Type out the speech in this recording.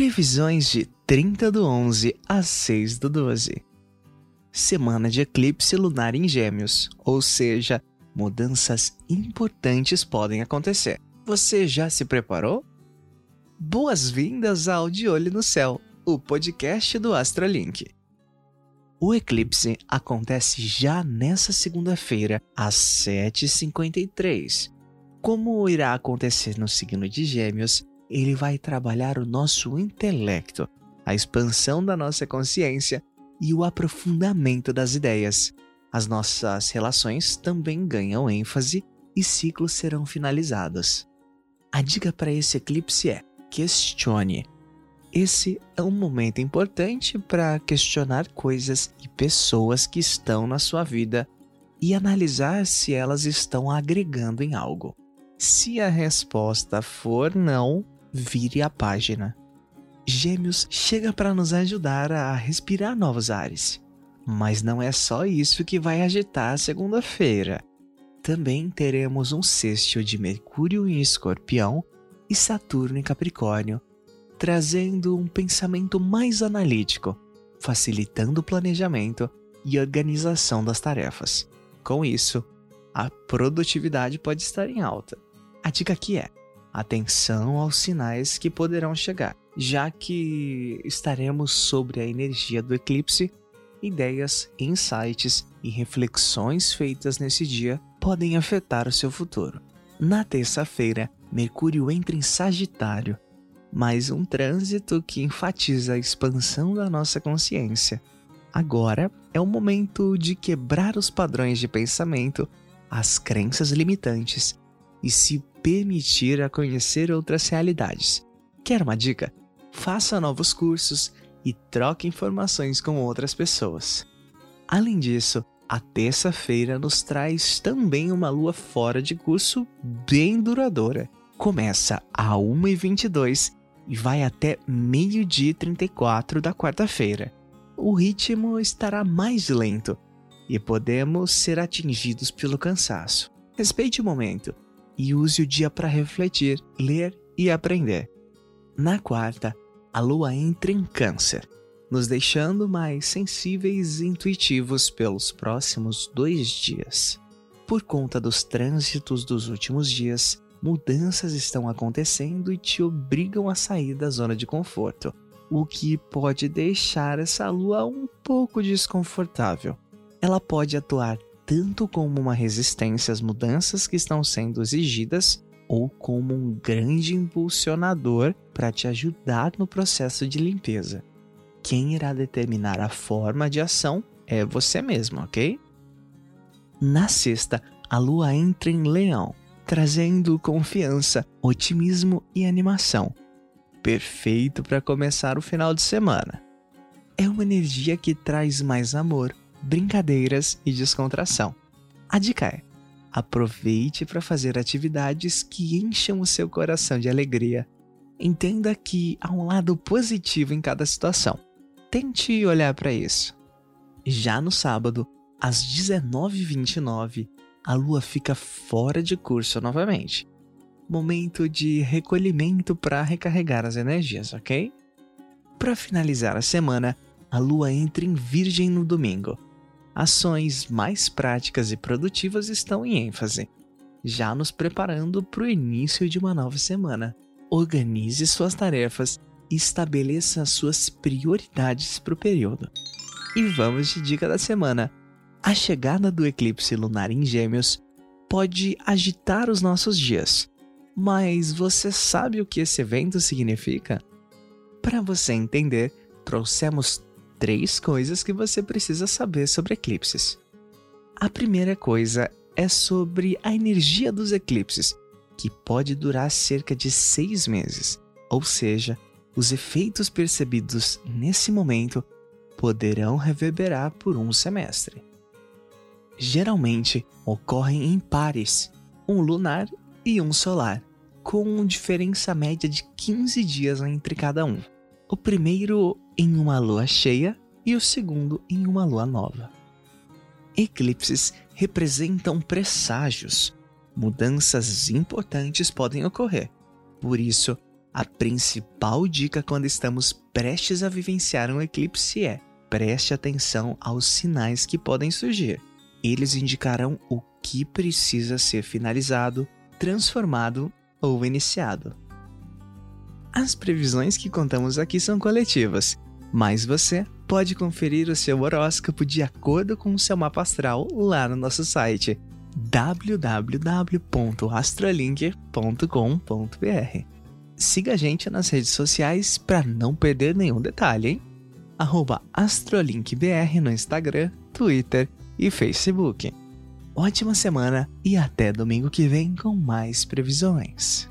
Previsões de 30 do 11 a 6 do 12. Semana de eclipse lunar em Gêmeos, ou seja, mudanças importantes podem acontecer. Você já se preparou? Boas-vindas ao De Olho no Céu, o podcast do Astrolink. O eclipse acontece já nessa segunda-feira, às 7h53. Como irá acontecer no signo de Gêmeos, ele vai trabalhar o nosso intelecto, a expansão da nossa consciência e o aprofundamento das ideias. As nossas relações também ganham ênfase e ciclos serão finalizados. A dica para esse eclipse é: questione. Esse é um momento importante para questionar coisas e pessoas que estão na sua vida e analisar se elas estão agregando em algo. Se a resposta for não, vire a página. Gêmeos chega para nos ajudar a respirar novos ares. Mas não é só isso que vai agitar a segunda-feira. Também teremos um sexto de Mercúrio em Escorpião e Saturno em Capricórnio, trazendo um pensamento mais analítico, facilitando o planejamento e organização das tarefas. Com isso, a produtividade pode estar em alta. A dica aqui é: atenção aos sinais que poderão chegar, já que estaremos sobre a energia do eclipse. Ideias, insights e reflexões feitas nesse dia podem afetar o seu futuro. Na terça-feira, Mercúrio entra em Sagitário, mais um trânsito que enfatiza a expansão da nossa consciência. Agora é o momento de quebrar os padrões de pensamento, as crenças limitantes e se permitir a conhecer outras realidades. Quer uma dica? Faça novos cursos e troque informações com outras pessoas. Além disso, a terça-feira nos traz também uma lua fora de curso bem duradoura. Começa a 1h22 e vai até meio-dia 34 da quarta-feira. O ritmo estará mais lento e podemos ser atingidos pelo cansaço. Respeite o momento e use o dia para refletir, ler e aprender. Na quarta, a lua entra em Câncer, nos deixando mais sensíveis e intuitivos pelos próximos dois dias. Por conta dos trânsitos dos últimos dias, mudanças estão acontecendo e te obrigam a sair da zona de conforto, o que pode deixar essa lua um pouco desconfortável. Ela pode atuar tanto como uma resistência às mudanças que estão sendo exigidas ou como um grande impulsionador para te ajudar no processo de limpeza. Quem irá determinar a forma de ação é você mesmo, ok? Na sexta, a lua entra em Leão, trazendo confiança, otimismo e animação. Perfeito para começar o final de semana. É uma energia que traz mais amor, brincadeiras e descontração. A dica é: aproveite para fazer atividades que encham o seu coração de alegria. Entenda que há um lado positivo em cada situação. Tente olhar para isso. Já no sábado, às 19h29, a lua fica fora de curso novamente. Momento de recolhimento para recarregar as energias, ok? Para finalizar a semana, a lua entra em Virgem no domingo ações mais práticas e produtivas estão em ênfase, já nos preparando para o início de uma nova semana. Organize suas tarefas e estabeleça suas prioridades para o período. E vamos de dica da semana. A chegada do eclipse lunar em Gêmeos pode agitar os nossos dias, mas você sabe o que esse evento significa? Para você entender, trouxemos três coisas que você precisa saber sobre eclipses. A primeira coisa é sobre a energia dos eclipses, que pode durar cerca de seis meses, ou seja, os efeitos percebidos nesse momento poderão reverberar por um semestre. Geralmente ocorrem em pares, um lunar e um solar, com diferença média de 15 dias entre cada um. O primeiro em uma lua cheia e o segundo em uma lua nova. Eclipses representam presságios. Mudanças importantes podem ocorrer. Por isso, A principal dica quando estamos prestes a vivenciar um eclipse é: preste atenção aos sinais que podem surgir. Eles indicarão o que precisa ser finalizado, transformado ou iniciado. As previsões que contamos aqui são coletivas, mas você pode conferir o seu horóscopo de acordo com o seu mapa astral lá no nosso site www.astrolink.com.br. Siga a gente nas redes sociais para não perder nenhum detalhe, hein? AstrolinkBR no Instagram, Twitter e Facebook. Ótima semana e até domingo que vem com mais previsões.